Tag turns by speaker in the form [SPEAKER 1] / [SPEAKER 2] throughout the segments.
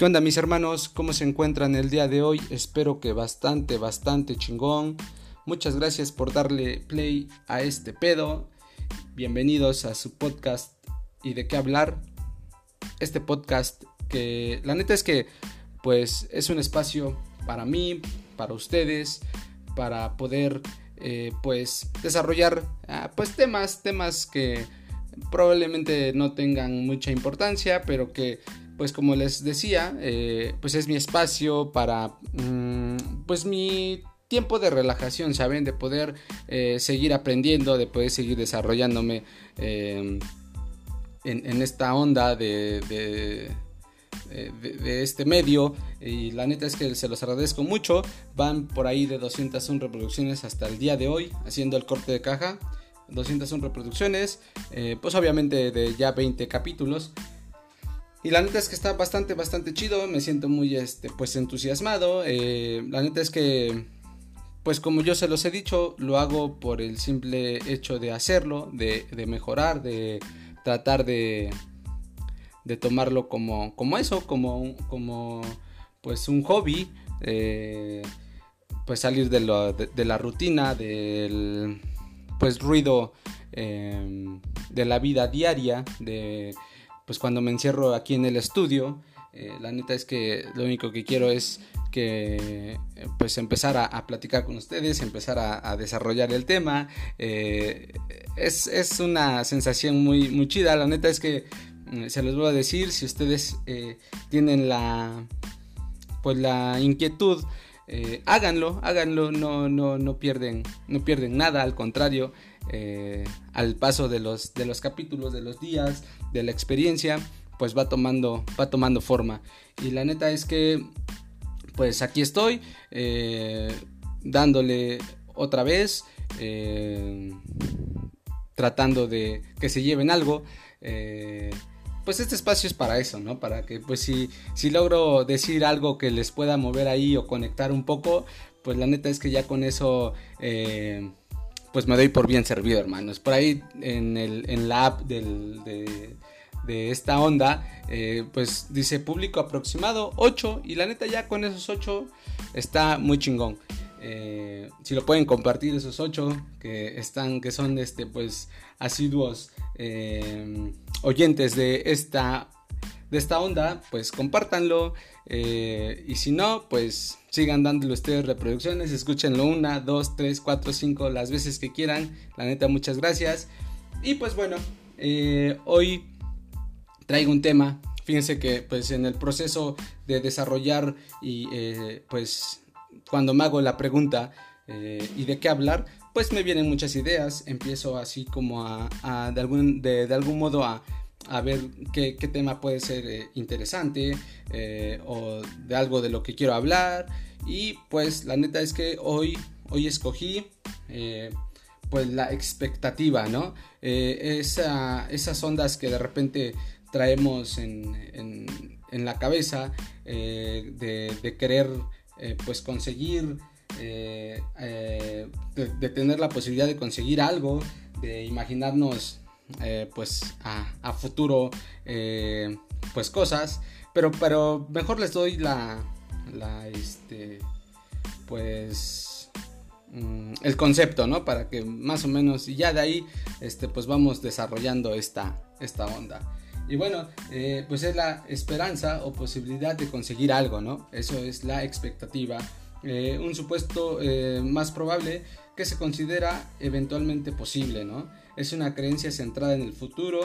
[SPEAKER 1] ¿Qué onda mis hermanos? ¿Cómo se encuentran el día de hoy? Espero que bastante, bastante chingón. Muchas gracias por darle play a este pedo. Bienvenidos a su podcast y de qué hablar. Este podcast que la neta es que pues es un espacio para mí, para ustedes, para poder eh, pues desarrollar ah, pues temas, temas que probablemente no tengan mucha importancia, pero que pues como les decía, eh, pues es mi espacio para, mm, pues mi tiempo de relajación, ¿saben? De poder eh, seguir aprendiendo, de poder seguir desarrollándome em, en, esta onda eh, de, este medio. Y la neta es que se los agradezco mucho. Van por ahí de 201 reproducciones hasta el día de hoy, haciendo el corte de caja. 201 reproducciones, pues obviamente de ya 20 capítulos. Y la neta es que está bastante, bastante chido. Me siento muy, este, pues entusiasmado. Eh, la neta es que, pues como yo se los he dicho, lo hago por el simple hecho de hacerlo, de, mejorar, de tratar de, de tomarlo como, como eso, como, como, pues un hobby. Eh, pues salir de, de, la rutina, del, pues ruido eh, de la vida diaria, de pues cuando me encierro aquí en el estudio, eh, la neta es que lo único que quiero es que pues empezar a, platicar con ustedes, empezar a, desarrollar el tema. Eh, es, una sensación muy, muy chida. La neta es que mm, se los voy a decir, si ustedes eh, tienen la pues la inquietud, háganlo, háganlo, no, no, no, pierden, no pierden nada, al contrario, eh, al paso de los, de los capítulos, de los días, de la experiencia, pues va tomando, va tomando forma. Y la neta es que, pues aquí estoy, eh, dándole otra vez, eh, tratando de que se lleven algo. pues este espacio es para eso, ¿no? Para que, pues si, si logro decir algo que les pueda mover ahí o conectar un poco, pues la neta es que ya con eso pues me doy por bien servido, hermanos. Por ahí en, el, en la app de, esta onda, eh, pues dice público aproximado 8 y la neta ya con esos 8 está muy chingón. Eh, si lo pueden compartir esos 8 que están, que son este, pues asiduos eh, oyentes de esta de esta onda, pues compártanlo. Eh, y si no, pues sigan dándole ustedes reproducciones. Escúchenlo una, dos, tres, cuatro, cinco, las veces que quieran. La neta, muchas gracias. Y pues bueno, eh, hoy traigo un tema. Fíjense que pues en el proceso de desarrollar y eh, pues cuando me hago la pregunta y de qué hablar, pues me vienen muchas ideas. Empiezo así como a, de, algún, de algún modo a a ver qué, tema puede ser eh, interesante eh, o de algo de lo que quiero hablar. Y pues la neta es que hoy, hoy escogí eh, pues la expectativa, ¿no? esas ondas que de repente traemos en, la cabeza de, querer pues conseguir, de tener la posibilidad de conseguir algo, de imaginarnos eh, pues a, futuro eh, pues cosas pero pero mejor les doy la la este pues mm, el concepto no para que más o menos y ya de ahí este pues vamos desarrollando esta esta onda y bueno, eh, pues es la esperanza o posibilidad de conseguir algo, ¿no? Eso es la expectativa. un supuesto más probable que se considera eventualmente posible, ¿no? Es una creencia centrada en el futuro,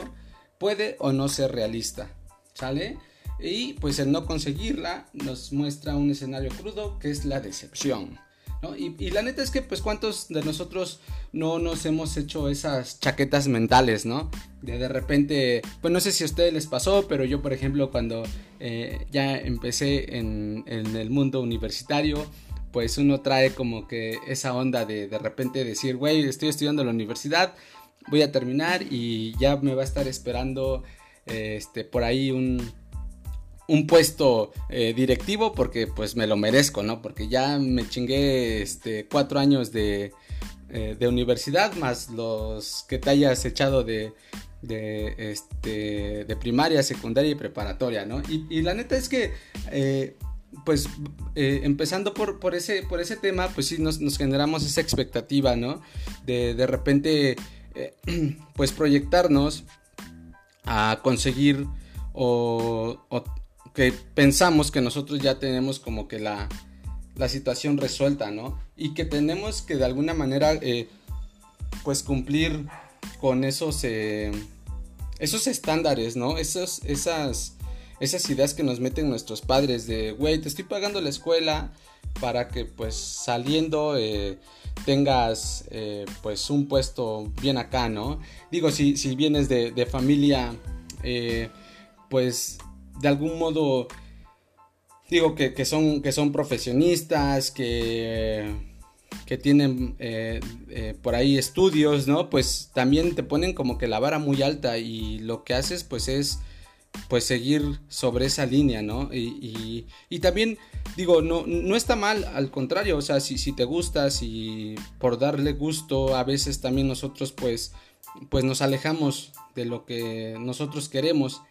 [SPEAKER 1] puede o no ser realista, ¿sale? Y pues el no conseguirla nos muestra un escenario crudo que es la decepción. ¿no? Y, la neta es que pues cuántos de nosotros no nos hemos hecho esas chaquetas mentales, ¿no? De de repente, pues no sé si a ustedes les pasó, pero yo por ejemplo cuando eh, ya empecé en, en, el mundo universitario, pues uno trae como que esa onda de de repente decir, güey, estoy estudiando en la universidad, voy a terminar y ya me va a estar esperando este, por ahí un, un puesto eh, directivo porque pues me lo merezco, ¿no? Porque ya me chingué este, cuatro años de, eh, de universidad más los que te hayas echado de, de, este, de primaria, secundaria y preparatoria, ¿no? Y, la neta es que, eh, pues, eh, empezando por, por, ese, por ese tema, pues sí, nos, generamos esa expectativa, ¿no? De de repente, eh, pues, proyectarnos a conseguir o, que pensamos que nosotros ya tenemos como que la, la situación resuelta, ¿no? Y que tenemos que de alguna manera, pues, cumplir con esos, eh, esos estándares, ¿no? Esos, esas, esas ideas que nos meten nuestros padres de, güey, te estoy pagando la escuela para que pues saliendo eh, tengas eh, pues un puesto bien acá, ¿no? Digo, si, si vienes de, de familia, pues de algún modo, digo que, que, son, que son profesionistas, que que tienen eh, eh, por ahí estudios, ¿no? Pues también te ponen como que la vara muy alta y lo que haces pues es pues seguir sobre esa línea, ¿no? Y, y, también digo, no, no está mal, al contrario, o sea, si, si te gusta, si por darle gusto, a veces también nosotros pues, pues nos alejamos de lo que nosotros queremos,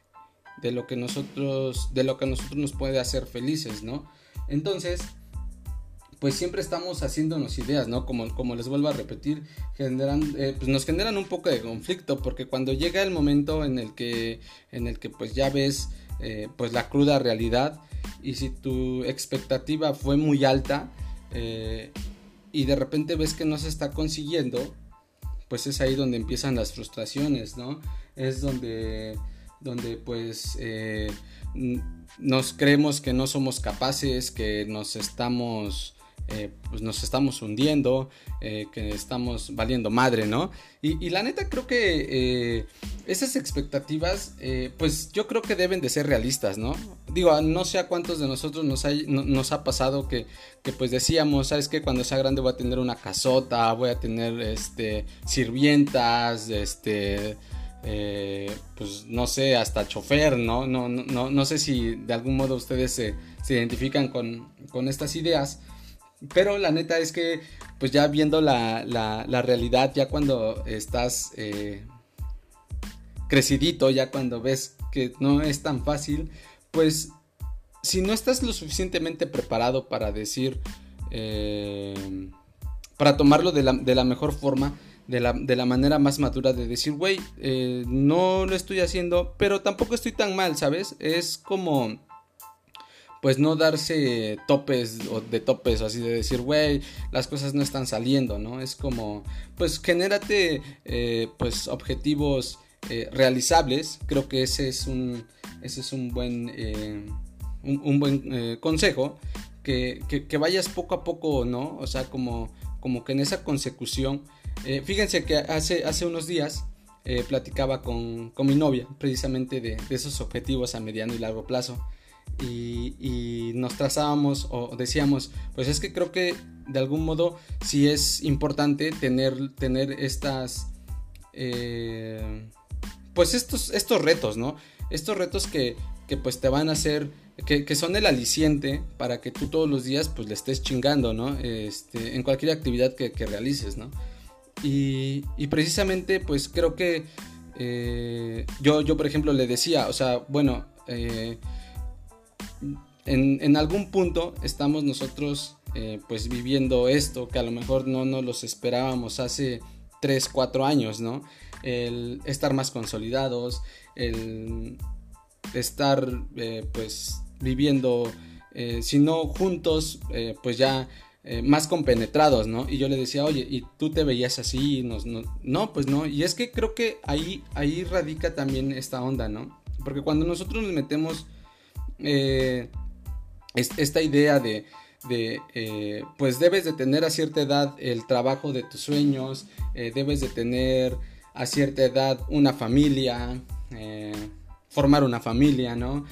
[SPEAKER 1] de lo que nosotros, de lo que nosotros nos puede hacer felices, ¿no? Entonces, pues siempre estamos haciéndonos ideas, ¿no? Como, como les vuelvo a repetir, generan, eh, pues nos generan un poco de conflicto, porque cuando llega el momento en el que, en el que pues ya ves eh, pues la cruda realidad, y si tu expectativa fue muy alta, eh, y de repente ves que no se está consiguiendo, pues es ahí donde empiezan las frustraciones, ¿no? Es donde, donde pues nos creemos que no somos capaces, que nos estamos eh, pues nos estamos hundiendo, eh, que estamos valiendo madre, ¿no? Y, la neta creo que eh, esas expectativas, pues yo creo que deben de ser realistas, ¿no? Digo, no sé a cuántos de nosotros nos ha pasado que, que, pues decíamos, ¿sabes qué? Cuando sea grande voy a tener una casota, voy a tener, este, sirvientas, este... pues no sé, hasta chofer, ¿no? No, no, no, sé si de algún modo ustedes se, se identifican con, con, estas ideas. Pero la neta es que, pues ya viendo la, la, realidad, ya cuando estás eh, crecidito, ya cuando ves que no es tan fácil, pues si no estás lo suficientemente preparado para decir, eh, para tomarlo de la, de la mejor forma, de la, de la, manera más madura de decir, güey, eh, no lo estoy haciendo, pero tampoco estoy tan mal, ¿sabes? Es como pues no darse topes o de topes así de decir, güey, las cosas no están saliendo, ¿no? Es como, pues genérate eh, pues objetivos eh, realizables, creo que ese es un, ese es un buen, eh, un, buen consejo, que, que, vayas poco a poco, ¿no? O sea, como, como que en esa consecución, fíjense que hace, hace unos días, platicaba con, con, mi novia precisamente de, de, esos objetivos a mediano y largo plazo y, nos trazábamos o decíamos, pues es que creo que de algún modo sí es importante tener, tener estas, eh, pues estos, estos retos, ¿no? Estos retos que, que pues te van a hacer, que, que, son el aliciente para que tú todos los días pues le estés chingando, ¿no? Este, en cualquier actividad que, que realices, ¿no? Y, y, precisamente pues creo que eh, yo, yo por ejemplo le decía, o sea, bueno, eh, en, algún punto estamos nosotros eh, pues viviendo esto que a lo mejor no nos los esperábamos hace 3, 4 años, ¿no? El estar más consolidados, el estar eh, pues viviendo, eh, si no juntos, pues ya más compenetrados, ¿no? Y yo le decía, oye, ¿y tú te veías así? No, no, pues no. Y es que creo que ahí, ahí radica también esta onda, ¿no? Porque cuando nosotros nos metemos esta idea de, eh, pues debes de tener a cierta edad el trabajo de tus sueños, eh, debes de tener a cierta edad una familia, eh, formar una familia, ¿no?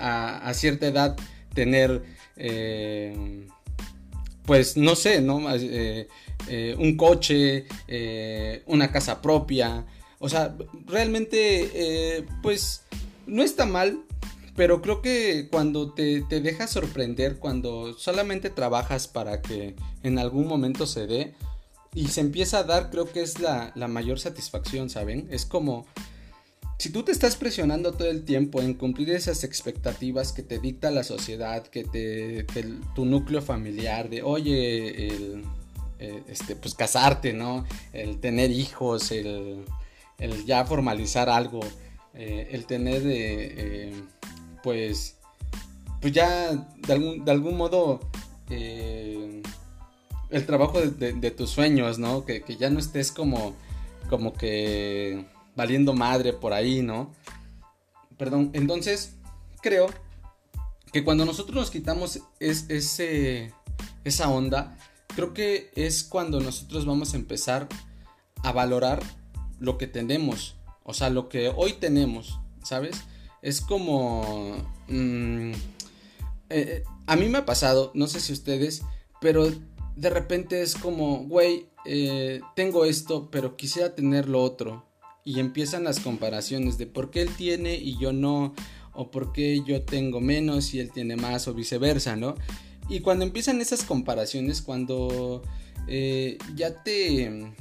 [SPEAKER 1] A, cierta edad tener, pues no sé, ¿no? un coche, una casa propia, o sea, realmente, pues no está mal pero creo que cuando te, te dejas sorprender, cuando solamente trabajas para que en algún momento se dé y se empieza a dar, creo que es la, mayor satisfacción, ¿saben? Es como, si tú te estás presionando todo el tiempo en cumplir esas expectativas que te dicta la sociedad, que te tu núcleo familiar, de oye, el, eh, este, pues casarte, ¿no? El tener hijos, el, ya formalizar algo, eh, el tener, eh, pues, pues ya de algún, de algún modo el trabajo de, tus sueños, ¿no? Que, que, ya no estés como, como que valiendo madre por ahí, ¿no? Perdón, entonces creo que cuando nosotros nos quitamos es, ese, esa onda, creo que es cuando nosotros vamos a empezar a valorar lo que tenemos, o sea, lo que hoy tenemos, ¿sabes? Es como... Mm, eh, a mí me ha pasado, no sé si ustedes, pero de repente es como, güey, eh, tengo esto, pero quisiera tener lo otro y empiezan las comparaciones de por qué él tiene y yo no, o por qué yo tengo menos y él tiene más, o viceversa, ¿no? Y cuando empiezan esas comparaciones, cuando eh, ya te,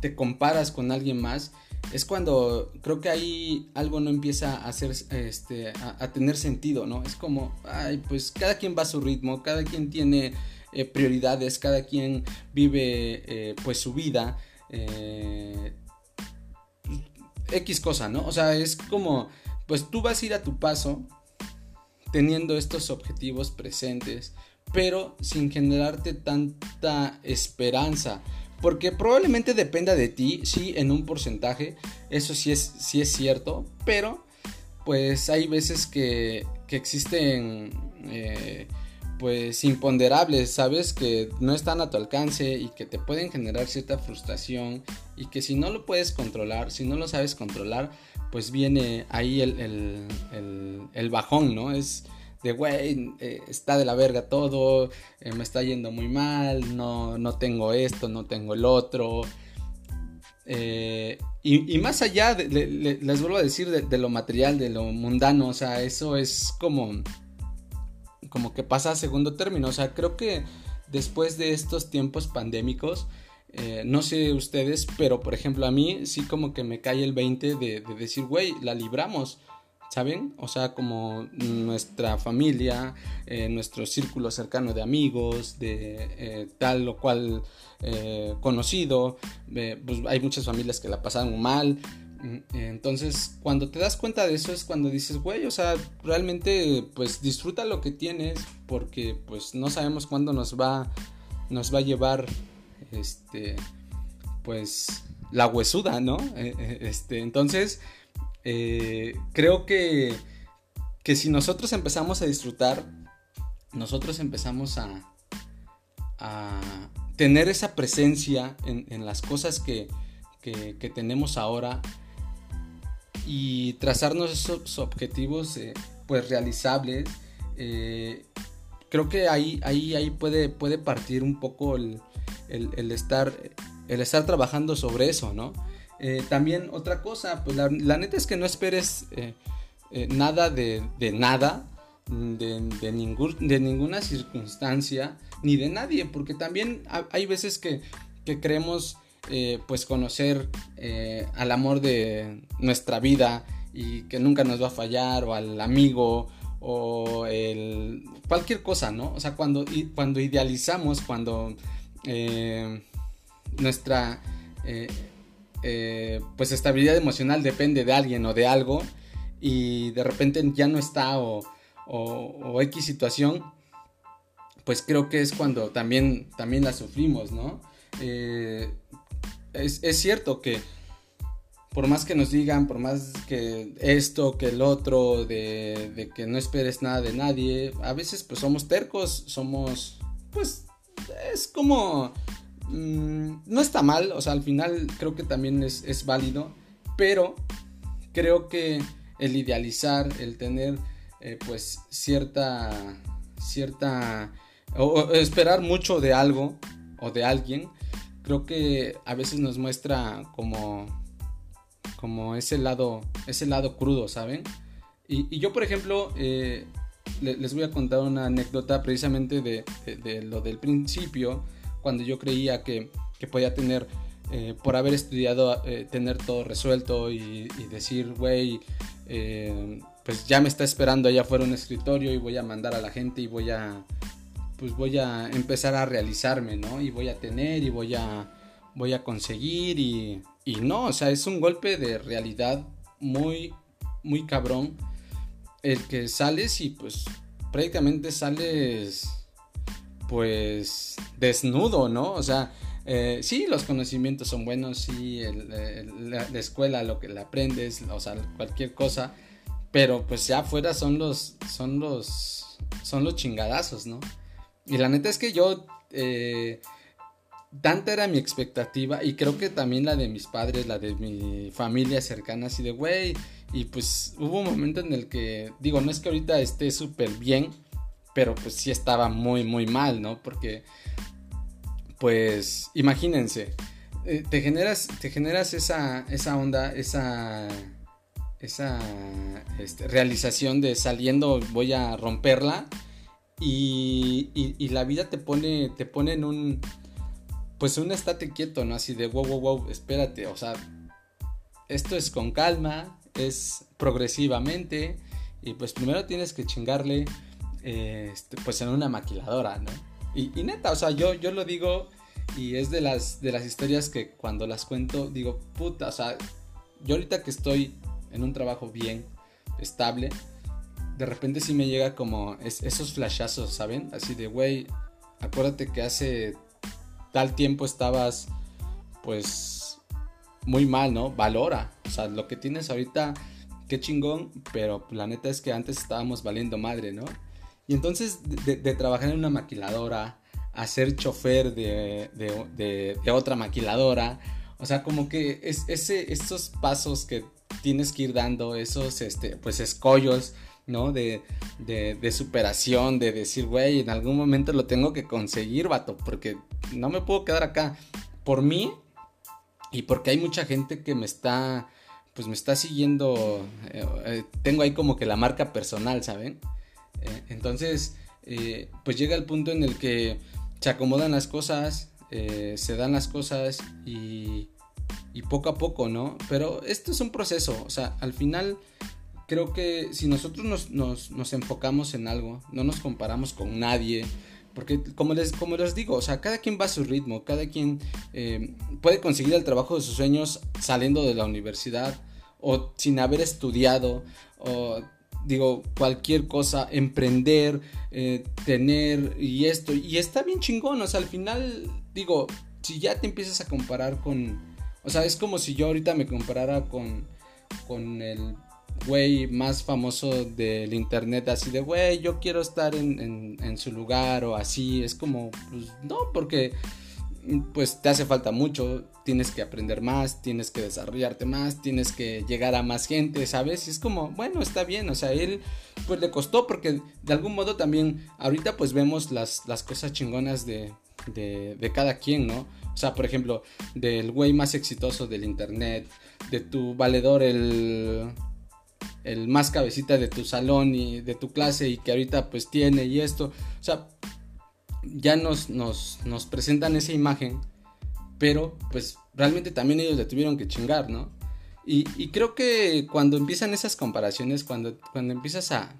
[SPEAKER 1] te comparas con alguien más, es cuando creo que ahí algo no empieza a hacer, este, a, tener sentido, ¿no? Es como, ay, pues cada quien va a su ritmo, cada quien tiene eh, prioridades, cada quien vive eh, pues su vida. X cosa, ¿no? O sea, es como, pues tú vas a ir a tu paso teniendo estos objetivos presentes, pero sin generarte tanta esperanza. Porque probablemente dependa de ti, sí, en un porcentaje, eso sí es, sí es cierto, pero pues hay veces que, que existen eh, pues imponderables, ¿sabes? Que no están a tu alcance y que te pueden generar cierta frustración y que si no lo puedes controlar, si no lo sabes controlar, pues viene ahí el, el, bajón, ¿no? Es de, güey, eh, está de la verga todo, eh, me está yendo muy mal, no, no tengo esto, no tengo el otro. Eh, y, más allá, les vuelvo a decir, de lo material, de lo mundano, o sea, eso es como como que pasa a segundo término. O sea, creo que después de estos tiempos pandémicos, no sé ustedes, pero por ejemplo a mí sí como que me cae el 20 de, decir, güey, la libramos. ¿Saben? O sea, como nuestra familia, eh, nuestro círculo cercano de amigos, de eh, tal o cual conocido, pues hay muchas familias que la pasaron mal, entonces, cuando te das cuenta de eso es cuando dices, güey, o sea, realmente pues disfruta lo que tienes porque pues no sabemos cuándo nos va nos va a llevar este pues la huesuda, ¿no? Eh, eh, este, entonces, eh, creo que que si nosotros empezamos a disfrutar, nosotros empezamos a tener esa presencia en, las cosas que, que, tenemos ahora y trazarnos esos objetivos eh, pues realizables. Eh, creo que ahí, ahí, ahí puede, puede partir un poco el, estar, el estar trabajando sobre eso, ¿no? Eh, también otra cosa, pues la, neta es que no esperes nada de, nada, de, ningún, de ninguna circunstancia, ni de nadie, porque también hay veces que, que creemos eh, pues conocer eh, al amor de nuestra vida y que nunca nos va a fallar o al amigo o el cualquier cosa, ¿no? O sea, cuando, cuando idealizamos, cuando eh, nuestra pues estabilidad emocional depende de alguien o de algo y de repente ya no está o, o, X situación, pues creo que es cuando también, también la sufrimos, ¿no? es, cierto que por más que nos digan, por más que esto, que el otro, de, que no esperes nada de nadie, a veces pues somos tercos, somos, pues es como, mm, no está mal, o sea, al final creo que también es, válido, pero creo que el idealizar, el tener eh, pues cierta, cierta, o esperar mucho de algo o de alguien, creo que a veces nos muestra como, como ese lado, ese lado crudo, ¿saben? Y, yo, por ejemplo, eh, les voy a contar una anécdota precisamente de, lo del principio, cuando yo creía que, podía tener eh, por haber estudiado, eh, tener todo resuelto y, decir, güey, eh, pues ya me está esperando allá afuera un escritorio y voy a mandar a la gente y voy a, pues voy a empezar a realizarme, ¿no? Y voy a tener y voy a, voy a conseguir y, y no, o sea, es un golpe de realidad muy, muy cabrón el que sales y pues prácticamente sales pues desnudo, ¿no? O sea, eh, sí, los conocimientos son buenos, sí, la, escuela, lo que le aprendes, o sea, cualquier cosa, pero pues ya afuera son los, son los, son los chingadazos, ¿no? Y la neta es que yo, eh, tanta era mi expectativa y creo que también la de mis padres, la de mi familia cercana, así de, güey, y pues hubo un momento en el que, digo, no es que ahorita esté súper bien, pero pues sí estaba muy, muy mal, ¿no? Porque pues imagínense, eh, te generas, te generas esa, esa onda, esa, esa este, realización de saliendo voy a romperla y, y, la vida te pone, te pone en un, pues un estate quieto, ¿no? Así de wow, wow, wow, espérate, o sea, esto es con calma, es progresivamente y pues primero tienes que chingarle, este, pues en una maquiladora, ¿no? Y, neta, o sea, yo, yo lo digo y es de las, de las historias que cuando las cuento digo, puta, o sea, yo ahorita que estoy en un trabajo bien, estable, de repente sí me llega como esos flashazos, ¿saben? Así de, güey, acuérdate que hace tal tiempo estabas, pues, muy mal, ¿no? Valora, o sea, lo que tienes ahorita, qué chingón, pero la neta es que antes estábamos valiendo madre, ¿no? Y entonces de, trabajar en una maquiladora, a ser chofer de, de, otra maquiladora, o sea, como que es, ese, estos pasos que tienes que ir dando, esos este, pues escollos, ¿no? De, de, superación, de decir, güey, en algún momento lo tengo que conseguir, vato, porque no me puedo quedar acá por mí y porque hay mucha gente que me está, pues me está siguiendo, eh, eh, tengo ahí como que la marca personal, ¿saben? Eh, entonces, eh, pues llega el punto en el que se acomodan las cosas, eh, se dan las cosas y, poco a poco, ¿no? Pero esto es un proceso, o sea, al final creo que si nosotros nos, enfocamos en algo, no nos comparamos con nadie, porque como les, como les digo, o sea, cada quien va a su ritmo, cada quien puede conseguir el trabajo de sus sueños saliendo de la universidad o sin haber estudiado o digo, cualquier cosa, emprender, eh, tener y esto. Y está bien chingón, o sea, al final, digo, si ya te empiezas a comparar con, o sea, es como si yo ahorita me comparara con, con el güey más famoso del internet, así de, güey, yo quiero estar en, en, su lugar o así, es como, pues no, porque pues te hace falta mucho, tienes que aprender más, tienes que desarrollarte más, tienes que llegar a más gente, ¿sabes? Y es como, bueno, está bien, o sea, él pues le costó porque de algún modo también ahorita pues vemos las, las cosas chingonas de, de, de cada quien, ¿no? O sea, por ejemplo, del güey más exitoso del internet, de tu valedor, el, el más cabecita de tu salón y de tu clase y que ahorita pues tiene y esto, o sea, ya nos, nos, nos presentan esa imagen, pero pues realmente también ellos le tuvieron que chingar, ¿no? Y, creo que cuando empiezan esas comparaciones, cuando, cuando empiezas a,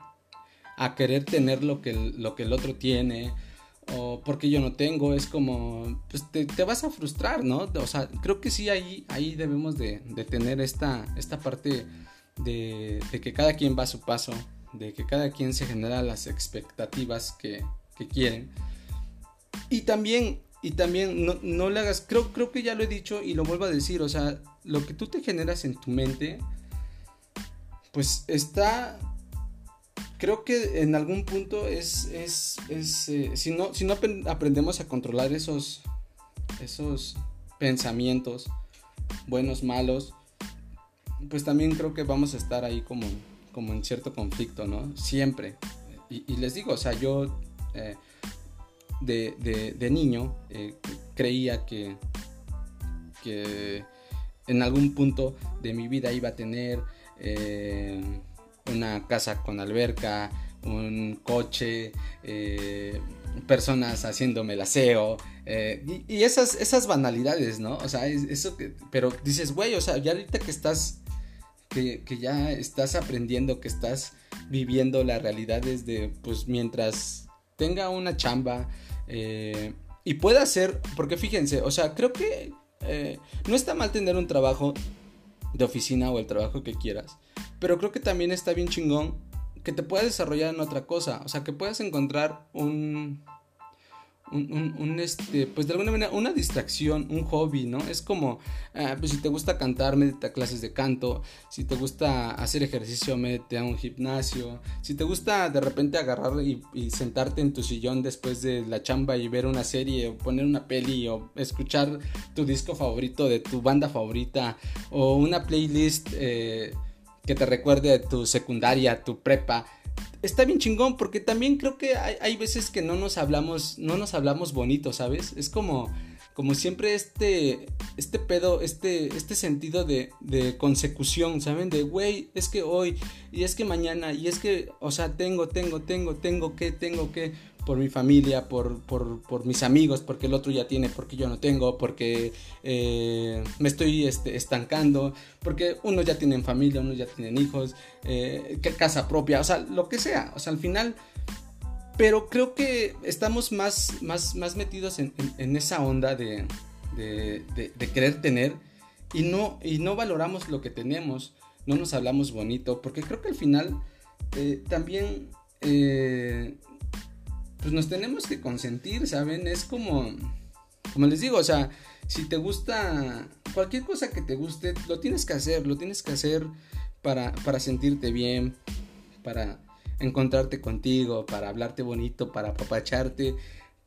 [SPEAKER 1] a querer tener lo que, el, lo que el otro tiene, o porque yo no tengo, es como, pues te, vas a frustrar, ¿no? O sea, creo que sí, ahí, ahí debemos de, tener esta, esta parte de, que cada quien va a su paso, de que cada quien se genera las expectativas que, que quieren. Y también, y también no, no, le hagas, creo, creo que ya lo he dicho y lo vuelvo a decir, o sea, lo que tú te generas en tu mente, pues está, creo que en algún punto es, es, es eh, si, no, si no aprendemos a controlar esos, esos pensamientos, buenos, malos, pues también creo que vamos a estar ahí como, como en cierto conflicto, ¿no? Siempre. Y, les digo, o sea, yo... Eh, de, niño eh, creía que, que en algún punto de mi vida iba a tener eh, una casa con alberca, un coche, eh, personas haciéndome el aseo, eh, y, esas, esas banalidades, ¿no? O sea, eso que, pero dices, güey, o sea, ya ahorita que estás, que, que, ya estás aprendiendo, que estás viviendo la realidad desde, pues mientras tenga una chamba eh, y pueda hacer, porque fíjense, o sea, creo que eh, no está mal tener un trabajo de oficina o el trabajo que quieras, pero creo que también está bien chingón que te puedas desarrollar en otra cosa, o sea, que puedas encontrar un, un, este, pues de alguna manera, una distracción, un hobby, ¿no? Es como, ah, pues si te gusta cantar, métete a clases de canto, si te gusta hacer ejercicio, métete a un gimnasio, si te gusta de repente agarrar y, sentarte en tu sillón después de la chamba y ver una serie o poner una peli o escuchar tu disco favorito de tu banda favorita o una playlist eh, que te recuerde tu secundaria, tu prepa, está bien chingón porque también creo que hay, veces que no nos hablamos, no nos hablamos bonito, ¿sabes? Es como, como siempre este, este pedo, este, este sentido de, de consecución, ¿saben? De, güey, es que hoy, y es que mañana, y es que, o sea, tengo, tengo, tengo, tengo que, tengo que por mi familia, por, por, por, mis amigos, porque el otro ya tiene, porque yo no tengo, porque eh, me estoy este, estancando, porque unos ya tienen familia, unos ya tienen hijos, eh, casa propia, o sea, lo que sea, o sea, al final, pero creo que estamos más, más, más metidos en, en, esa onda de, de, querer tener y no, y no valoramos lo que tenemos, no nos hablamos bonito, porque creo que al final eh, también pues nos tenemos que consentir, ¿saben? Es como, como les digo, o sea, si te gusta cualquier cosa que te guste, lo tienes que hacer, lo tienes que hacer para, para sentirte bien, para encontrarte contigo, para hablarte bonito, para apapacharte.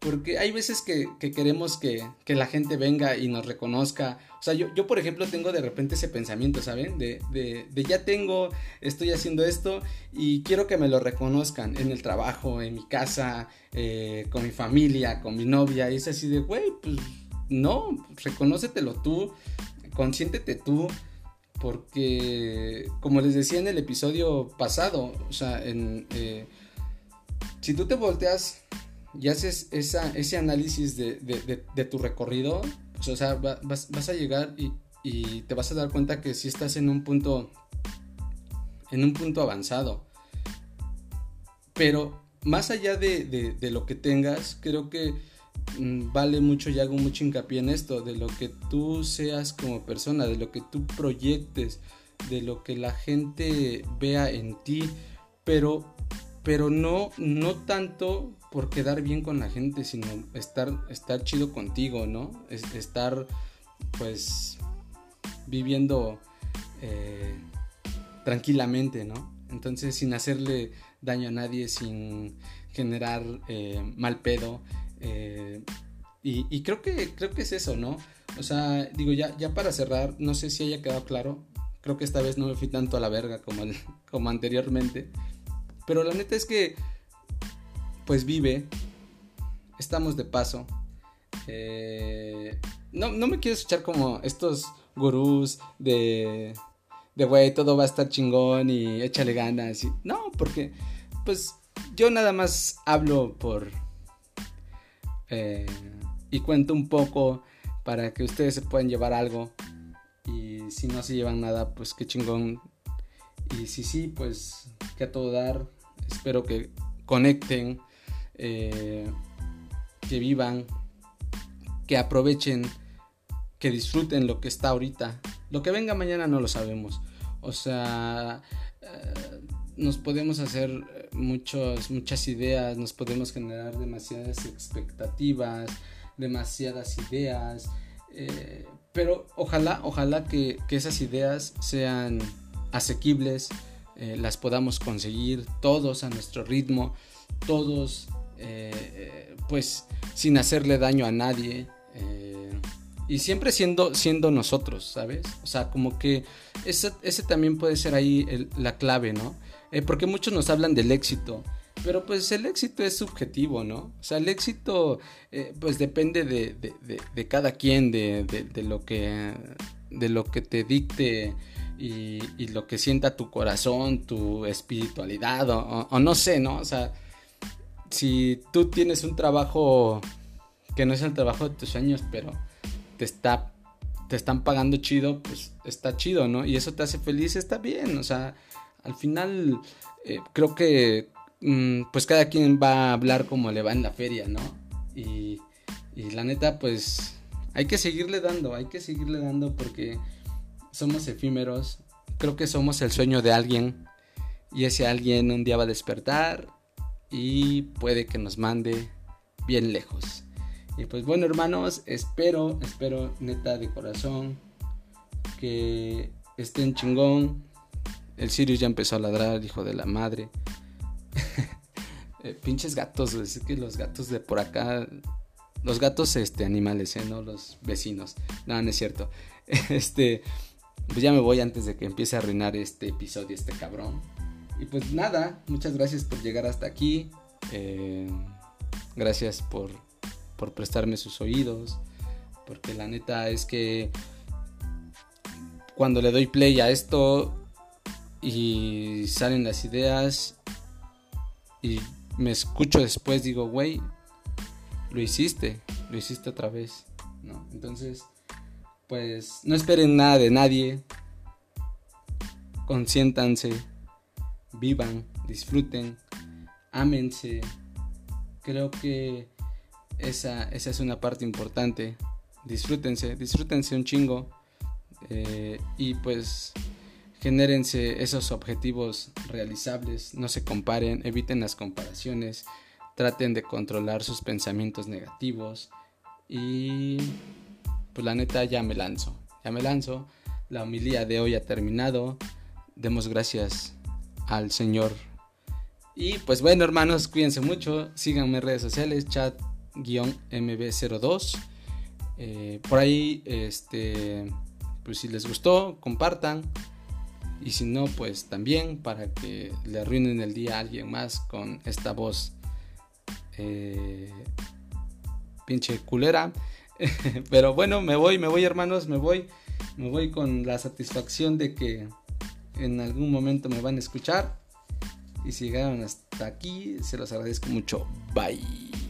[SPEAKER 1] Porque hay veces que, queremos que, la gente venga y nos reconozca. O sea, yo, yo por ejemplo tengo de repente ese pensamiento, ¿saben? De, de, ya tengo, estoy haciendo esto y quiero que me lo reconozcan en el trabajo, en mi casa, eh, con mi familia, con mi novia. Y es así de, güey, pues no, reconócetelo tú, consiéntete tú. Porque, como les decía en el episodio pasado, o sea, en, eh, si tú te volteas y haces ese análisis de, tu recorrido, pues, o sea, vas, a llegar y, te vas a dar cuenta que si estás en un punto, en un punto avanzado. Pero más allá de, lo que tengas, creo que mm, vale mucho y hago mucho hincapié en esto, de lo que tú seas como persona, de lo que tú proyectes, de lo que la gente vea en ti, pero, pero no, no tanto por quedar bien con la gente, sino estar, estar chido contigo, ¿no? estar, pues, viviendo eh, tranquilamente, ¿no? Entonces, sin hacerle daño a nadie, sin generar eh, mal pedo. Eh, y, creo que creo que es eso, ¿no? O sea, digo, ya, ya para cerrar, no sé si haya quedado claro. Creo que esta vez no me fui tanto a la verga como, como anteriormente. Pero la neta es que pues vive, estamos de paso. Eh, no, no me quiero escuchar como estos gurús de, de, güey, todo va a estar chingón y échale ganas. Y, no, porque, pues, yo nada más hablo por... Eh, y cuento un poco para que ustedes se puedan llevar algo. Y si no se llevan nada, pues qué chingón. Y si sí, pues que a todo dar. Espero que conecten eh, que vivan, que aprovechen, que disfruten lo que está ahorita. Lo que venga mañana no lo sabemos. O sea, eh, nos podemos hacer muchos, muchas ideas, nos podemos generar demasiadas expectativas, demasiadas ideas. Eh, pero ojalá, ojalá que, esas ideas sean asequibles, las podamos conseguir todos a nuestro ritmo, todos eh, pues sin hacerle daño a nadie. Eh, y siempre siendo, siendo nosotros, ¿sabes? O sea, como que ese, también puede ser ahí la clave, ¿no? Eh, porque muchos nos hablan del éxito. Pero pues el éxito es subjetivo, ¿no? O sea, el éxito pues depende de, cada quien, de, lo que, de lo que te dicte y, lo que sienta tu corazón, tu espiritualidad o, no sé, ¿no? O sea, si tú tienes un trabajo que no es el trabajo de tus sueños, pero te está te están pagando chido, pues está chido, ¿no? Y eso te hace feliz, está bien, o sea, al final eh, creo que mm, pues cada quien va a hablar como le va en la feria, ¿no? Y, y la neta, pues hay que seguirle dando, hay que seguirle dando porque somos efímeros, creo que somos el sueño de alguien y ese alguien un día va a despertar y puede que nos mande bien lejos. Y pues bueno hermanos, espero, espero neta de corazón que estén chingón. El Sirius ya empezó a ladrar, hijo de la madre. Eh, pinches gatos, es que los gatos de por acá, los gatos este animales, ¿eh? no los vecinos. No, no es cierto. Este, pues ya me voy antes de que empiece a arruinar este episodio este cabrón. Y pues nada, muchas gracias por llegar hasta aquí. Eh, gracias por por prestarme sus oídos, porque la neta es que cuando le doy play a esto y salen las ideas y me escucho después, digo, güey, lo hiciste, lo hiciste otra vez, ¿no? Entonces, pues no esperen nada de nadie, consiéntanse, vivan, disfruten, ámense. Creo que esa, es una parte importante. Disfrútense, disfrútense un chingo. Eh, y pues genérense esos objetivos realizables, no se comparen, eviten las comparaciones, traten de controlar sus pensamientos negativos y pues la neta ya me lanzo, ya me lanzo, la homilía de hoy ha terminado, demos gracias al Señor y pues bueno hermanos, cuídense mucho, síganme en redes sociales, chat mb02. Eh, por ahí, este, pues si les gustó, compartan. Y si no, pues también para que le arruinen el día a alguien más con esta voz eh, pinche culera. Pero bueno, me voy, me voy hermanos, me voy. Me voy con la satisfacción de que en algún momento me van a escuchar. Y si llegaron hasta aquí, se los agradezco mucho. Bye.